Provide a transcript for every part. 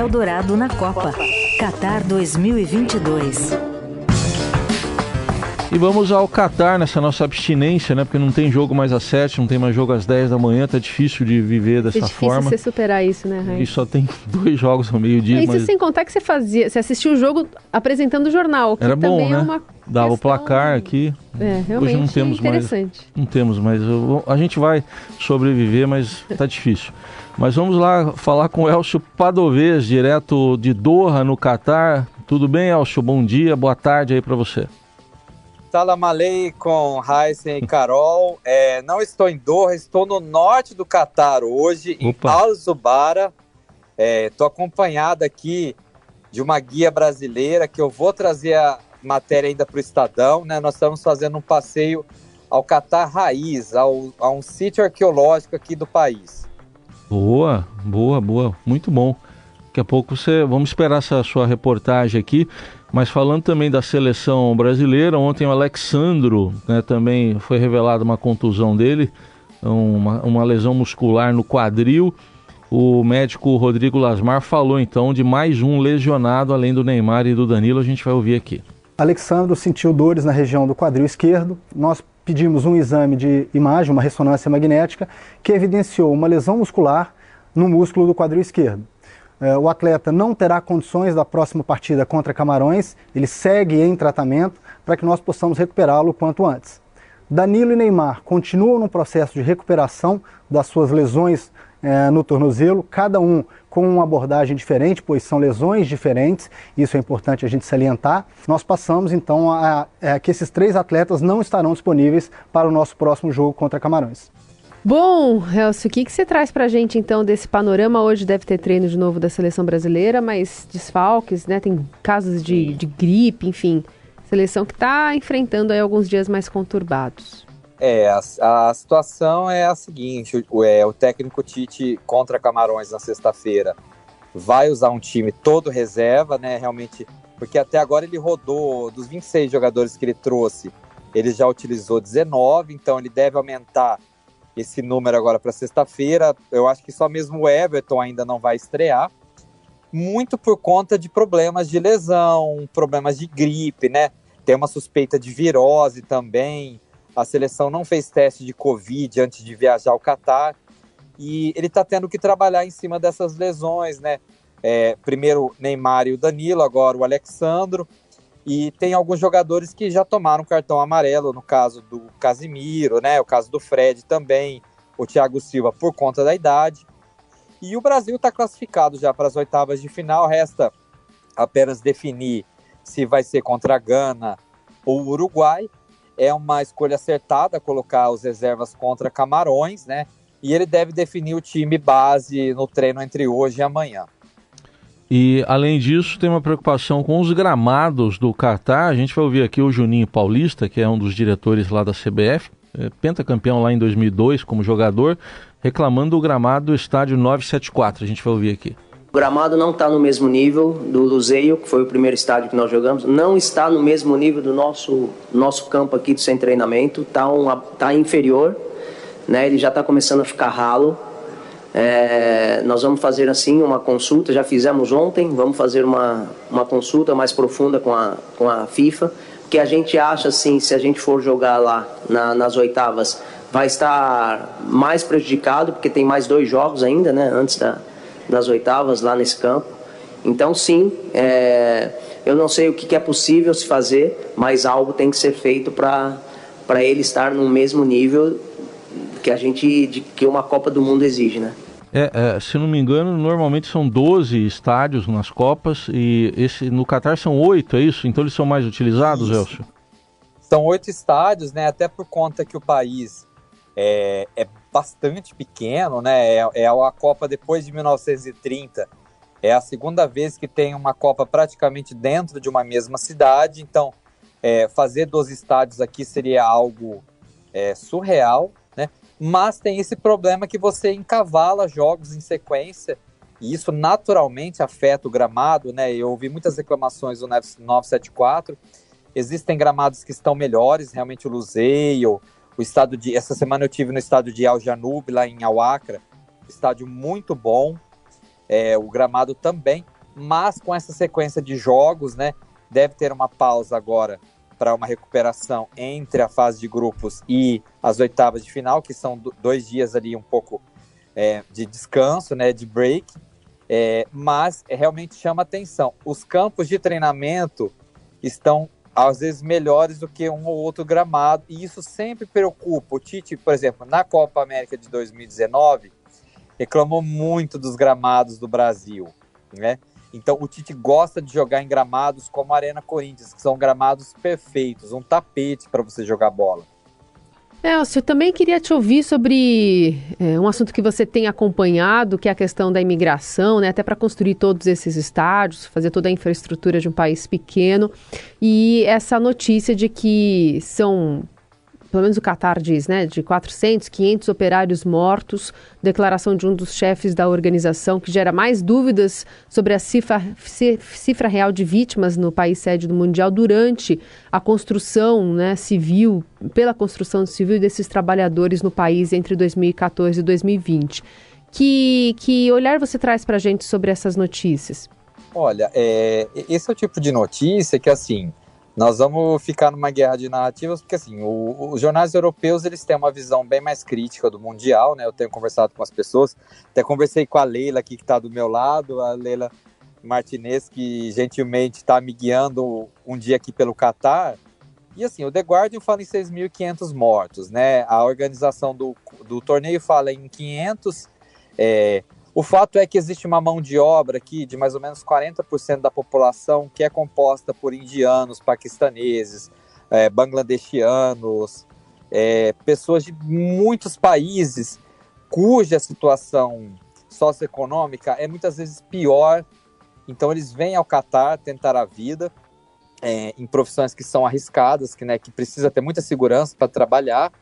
Eldorado na Copa. Qatar 2022. E vamos ao Qatar nessa nossa abstinência, né? Porque não tem jogo mais às 7, não tem mais jogo às 10 da manhã, tá difícil de viver dessa é difícil forma. você superar isso, né, Raí? E só tem dois jogos ao meio-dia. Isso mas... sem contar que você fazia, você assistiu o jogo apresentando o jornal, que Era bom, também né? é uma Dava o questão- placar aqui. É, realmente Hoje não temos mais. interessante. Não temos, eu vou- a gente vai sobreviver, mas tá difícil. Mas vamos lá falar com o Elcio Padovez, direto de Doha, no Catar. Tudo bem, Elcio? Bom dia, boa tarde aí para você. Salam aleikum, Heisen e Carol. É, não estou em Doha, estou no norte do Catar hoje, Opa. em Al Zubara. Estou acompanhado aqui de uma guia brasileira que eu vou trazer a matéria ainda para o Estadão. Né? Nós estamos fazendo um passeio ao Catar Raiz, ao, a um sítio arqueológico aqui do país. Boa, boa, boa, muito bom. Daqui a pouco você, vamos esperar essa sua reportagem aqui. Mas falando também da seleção brasileira, ontem o Alexandro né, também foi revelada uma contusão dele, uma, uma lesão muscular no quadril. O médico Rodrigo Lasmar falou então de mais um lesionado além do Neymar e do Danilo. A gente vai ouvir aqui. Alexandro sentiu dores na região do quadril esquerdo. Nós pedimos um exame de imagem, uma ressonância magnética, que evidenciou uma lesão muscular no músculo do quadril esquerdo. Eh, O atleta não terá condições da próxima partida contra Camarões, ele segue em tratamento para que nós possamos recuperá-lo quanto antes. Danilo e Neymar continuam no processo de recuperação das suas lesões eh, no tornozelo, cada um com uma abordagem diferente, pois são lesões diferentes, isso é importante a gente salientar. Nós passamos então a, a que esses três atletas não estarão disponíveis para o nosso próximo jogo contra Camarões. Bom, Elcio, o que, que você traz pra gente então desse panorama? Hoje deve ter treino de novo da seleção brasileira, mas desfalques, né? Tem casos de, de gripe, enfim. Seleção que está enfrentando aí alguns dias mais conturbados. É, a, a situação é a seguinte: o, é, o técnico Tite contra Camarões na sexta-feira vai usar um time todo reserva, né? Realmente, porque até agora ele rodou dos 26 jogadores que ele trouxe, ele já utilizou 19, então ele deve aumentar esse número agora para sexta-feira. Eu acho que só mesmo o Everton ainda não vai estrear. Muito por conta de problemas de lesão, problemas de gripe, né? Tem uma suspeita de virose também. A seleção não fez teste de Covid antes de viajar ao Catar. E ele está tendo que trabalhar em cima dessas lesões, né? É, primeiro Neymar e o Danilo, agora o Alexandro. E tem alguns jogadores que já tomaram cartão amarelo, no caso do Casimiro, né? O caso do Fred também, o Thiago Silva por conta da idade. E o Brasil está classificado já para as oitavas de final. Resta apenas definir se vai ser contra a Gana ou o Uruguai. É uma escolha acertada colocar os reservas contra Camarões, né? E ele deve definir o time base no treino entre hoje e amanhã. E além disso, tem uma preocupação com os gramados do Catar. A gente vai ouvir aqui o Juninho Paulista, que é um dos diretores lá da CBF, é, pentacampeão lá em 2002 como jogador, reclamando do gramado do estádio 974. A gente vai ouvir aqui. O gramado não está no mesmo nível do Luzeio, que foi o primeiro estádio que nós jogamos, não está no mesmo nível do nosso, nosso campo aqui do sem treinamento, está um, tá inferior, né? ele já está começando a ficar ralo. É, nós vamos fazer assim uma consulta, já fizemos ontem, vamos fazer uma, uma consulta mais profunda com a, com a FIFA, que a gente acha assim, se a gente for jogar lá na, nas oitavas, vai estar mais prejudicado, porque tem mais dois jogos ainda, né, antes da, das oitavas lá nesse campo. Então, sim, é, eu não sei o que, que é possível se fazer, mas algo tem que ser feito para ele estar no mesmo nível que a gente de, que uma Copa do Mundo exige, né? É, é, se não me engano, normalmente são 12 estádios nas Copas e esse no Catar são oito, é isso? Então eles são mais utilizados, Isso. Elcio? São oito estádios, né? Até por conta que o país é, é bastante pequeno, né? É, é a Copa depois de 1930. É a segunda vez que tem uma Copa praticamente dentro de uma mesma cidade. Então, é, fazer 12 estádios aqui seria algo é, surreal? Mas tem esse problema que você encavala jogos em sequência e isso naturalmente afeta o gramado, né? Eu ouvi muitas reclamações do 974. Existem gramados que estão melhores, realmente o Luzeio, o estado de essa semana eu tive no estádio de Al Janub lá em Al Acra, estádio muito bom. É, o gramado também mas com essa sequência de jogos, né, deve ter uma pausa agora para uma recuperação entre a fase de grupos e as oitavas de final, que são dois dias ali um pouco é, de descanso, né, de break, é, mas realmente chama atenção. Os campos de treinamento estão às vezes melhores do que um ou outro gramado, e isso sempre preocupa. O Tite, por exemplo, na Copa América de 2019, reclamou muito dos gramados do Brasil, né? Então o Tite gosta de jogar em gramados como a Arena Corinthians, que são gramados perfeitos, um tapete para você jogar bola. Elcio, eu também queria te ouvir sobre é, um assunto que você tem acompanhado, que é a questão da imigração, né? Até para construir todos esses estádios, fazer toda a infraestrutura de um país pequeno. E essa notícia de que são pelo menos o Qatar diz, né, de 400, 500 operários mortos, declaração de um dos chefes da organização que gera mais dúvidas sobre a cifra, cifra real de vítimas no país sede do Mundial durante a construção né, civil, pela construção civil desses trabalhadores no país entre 2014 e 2020. Que, que olhar você traz para a gente sobre essas notícias? Olha, é, esse é o tipo de notícia que, assim, nós vamos ficar numa guerra de narrativas, porque assim, o, os jornais europeus eles têm uma visão bem mais crítica do mundial, né? Eu tenho conversado com as pessoas, até conversei com a Leila aqui que está do meu lado, a Leila Martinez que gentilmente está me guiando um dia aqui pelo Catar. E assim, o The Guardian fala em 6.500 mortos, né? A organização do, do torneio fala em 500. É, o fato é que existe uma mão de obra aqui de mais ou menos 40% da população que é composta por indianos, paquistaneses, é, bangladechianos, é, pessoas de muitos países cuja situação socioeconômica é muitas vezes pior. Então eles vêm ao Catar tentar a vida é, em profissões que são arriscadas, que, né, que precisa ter muita segurança para trabalhar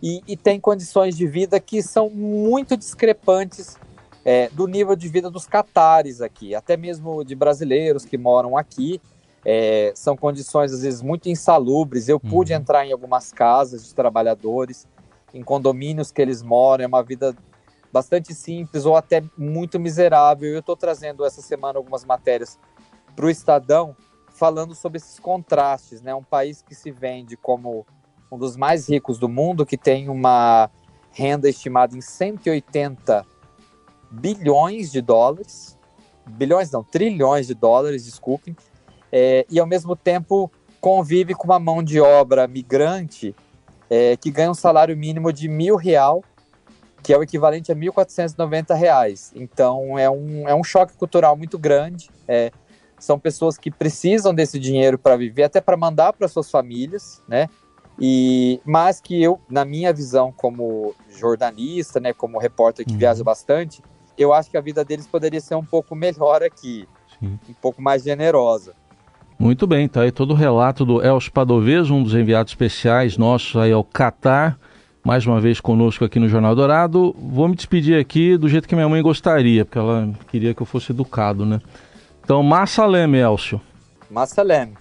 e, e tem condições de vida que são muito discrepantes é, do nível de vida dos catares aqui, até mesmo de brasileiros que moram aqui. É, são condições às vezes muito insalubres. Eu pude uhum. entrar em algumas casas de trabalhadores, em condomínios que eles moram, é uma vida bastante simples ou até muito miserável. Eu estou trazendo essa semana algumas matérias para o Estadão falando sobre esses contrastes, né? Um país que se vende como um dos mais ricos do mundo, que tem uma renda estimada em 180 bilhões de dólares, bilhões não, trilhões de dólares, desculpem, é, e ao mesmo tempo convive com uma mão de obra migrante é, que ganha um salário mínimo de mil real, que é o equivalente a 1.490 reais. Então é um, é um choque cultural muito grande. É, são pessoas que precisam desse dinheiro para viver, até para mandar para suas famílias, né? E mas que eu, na minha visão como jornalista, né, como repórter que uhum. viaja bastante, eu acho que a vida deles poderia ser um pouco melhor aqui, Sim. um pouco mais generosa. Muito bem, tá aí todo o relato do Elcio Padovez, um dos enviados especiais nossos aí ao Catar, mais uma vez conosco aqui no Jornal Dourado. Vou me despedir aqui do jeito que minha mãe gostaria, porque ela queria que eu fosse educado, né? Então, massa leme, Elcio. Massa leme.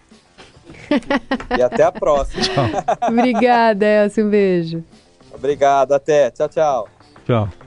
e até a próxima. Obrigada, Elcio, um beijo. Obrigado, até. Tchau, tchau. Tchau.